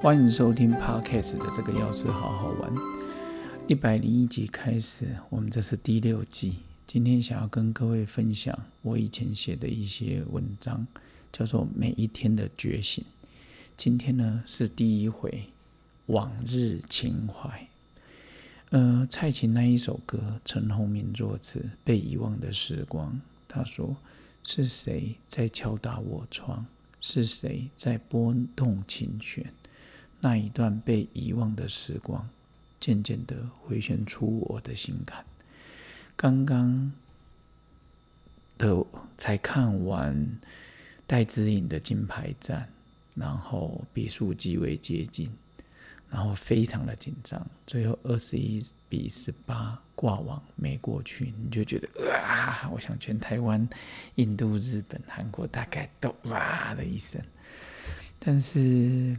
欢迎收听 Podcast 的这个钥匙好好玩，一百零一集开始，我们这是第六季。今天想要跟各位分享我以前写的一些文章，叫做《每一天的觉醒》。今天呢是第一回往日情怀。呃，蔡琴那一首歌，陈鸿明作词，《被遗忘的时光》。他说：“是谁在敲打我窗？是谁在拨动琴弦？”那一段被遗忘的时光，渐渐的回旋出我的心坎。刚刚的才看完戴资颖的金牌战，然后比数极为接近，然后非常的紧张，最后二十一比十八挂网没过去，你就觉得啊，我想全台湾、印度、日本、韩国大概都哇的一声，但是。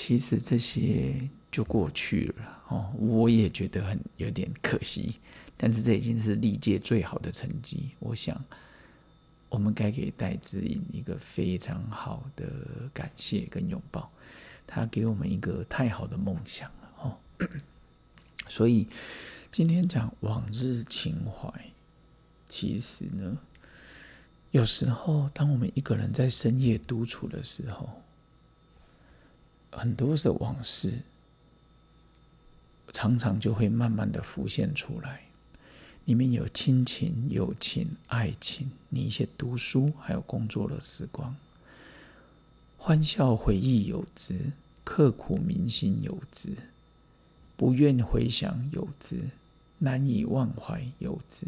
其实这些就过去了哦，我也觉得很有点可惜，但是这已经是历届最好的成绩。我想，我们该给戴志颖一个非常好的感谢跟拥抱，他给我们一个太好的梦想了哦。所以今天讲往日情怀，其实呢，有时候当我们一个人在深夜独处的时候。很多的往事，常常就会慢慢的浮现出来，里面有亲情、友情、爱情，你一些读书还有工作的时光，欢笑回忆有之，刻苦铭心有之，不愿回想有之，难以忘怀有之。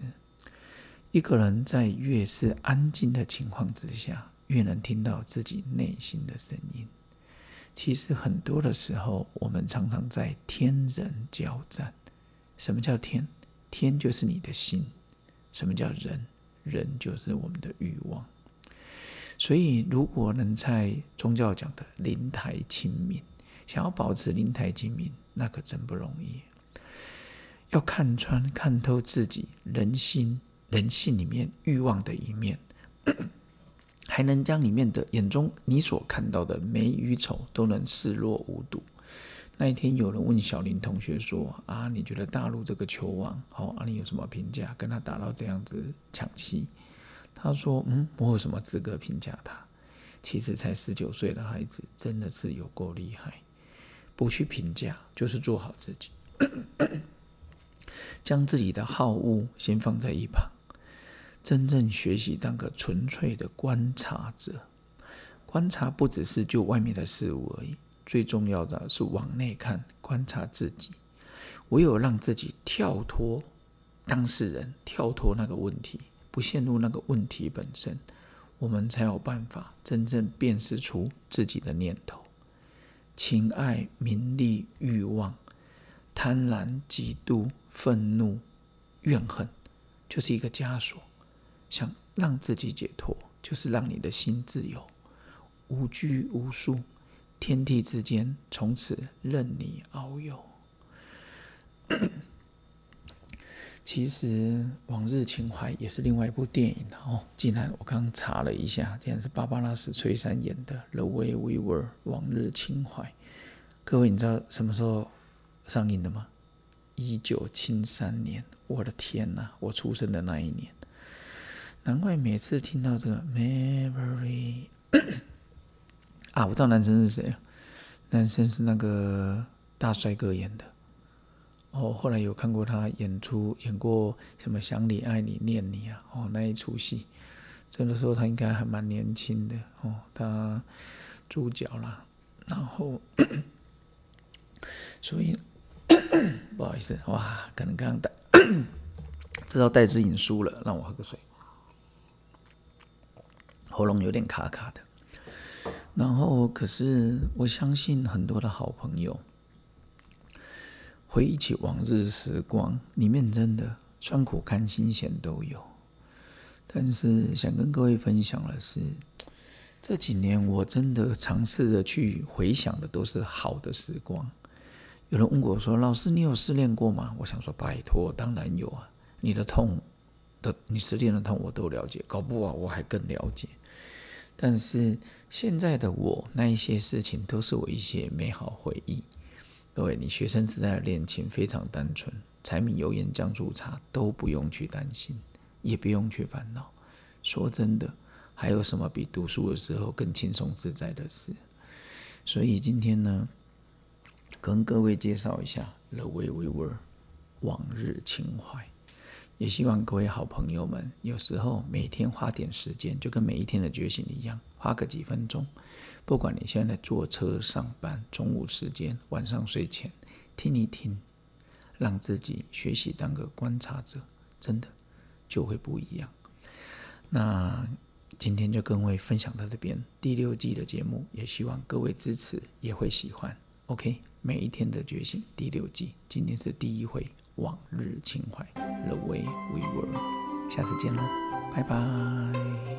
一个人在越是安静的情况之下，越能听到自己内心的声音。其实很多的时候，我们常常在天人交战。什么叫天？天就是你的心。什么叫人？人就是我们的欲望。所以，如果能在宗教讲的灵台清明，想要保持灵台清明，那可真不容易。要看穿、看透自己人心、人性里面欲望的一面。还能将里面的眼中你所看到的美与丑都能视若无睹。那一天有人问小林同学说：“啊，你觉得大陆这个球王，好，啊，你有什么评价？跟他打到这样子抢七？”他说：“嗯，我有什么资格评价他？其实才十九岁的孩子，真的是有够厉害。不去评价，就是做好自己，将自己的好恶先放在一旁。”真正学习当个纯粹的观察者，观察不只是就外面的事物而已，最重要的是往内看，观察自己。唯有让自己跳脱当事人，跳脱那个问题，不陷入那个问题本身，我们才有办法真正辨识出自己的念头、情爱、名利、欲望、贪婪、嫉妒、愤怒、怨恨，就是一个枷锁。想让自己解脱，就是让你的心自由，无拘无束，天地之间从此任你遨游。其实《往日情怀》也是另外一部电影哦。竟然我刚查了一下，竟然是芭芭拉史翠珊演的《The Way We Were》《往日情怀》。各位，你知道什么时候上映的吗？一九七三年。我的天哪！我出生的那一年。难怪每次听到这个 memory 啊，我知道男生是谁了。男生是那个大帅哥演的。哦，后来有看过他演出，演过什么想你爱你念你啊？哦，那一出戏，这个时候他应该还蛮年轻的哦，他主角啦。然后，所以 不好意思，哇，可能刚刚戴知道戴志颖输了，让我喝个水。喉咙有点卡卡的，然后可是我相信很多的好朋友回忆起往日时光，里面真的酸苦甘辛咸都有。但是想跟各位分享的是，这几年我真的尝试着去回想的都是好的时光。有人问过我说：“老师，你有失恋过吗？”我想说：“拜托，当然有啊！你的痛的，你失恋的痛我都了解，搞不好我还更了解。”但是现在的我，那一些事情都是我一些美好回忆。各位，你学生时代的恋情非常单纯，柴米油盐酱醋茶都不用去担心，也不用去烦恼。说真的，还有什么比读书的时候更轻松自在的事？所以今天呢，跟各位介绍一下《The Way We Were》往日情怀。也希望各位好朋友们，有时候每天花点时间，就跟每一天的觉醒一样，花个几分钟。不管你现在坐车上班、中午时间、晚上睡前，听一听，让自己学习当个观察者，真的就会不一样。那今天就跟各位分享到这边，第六季的节目，也希望各位支持，也会喜欢。OK，每一天的觉醒第六季，今天是第一回。往日情怀，The way we were。下次见喽，拜拜。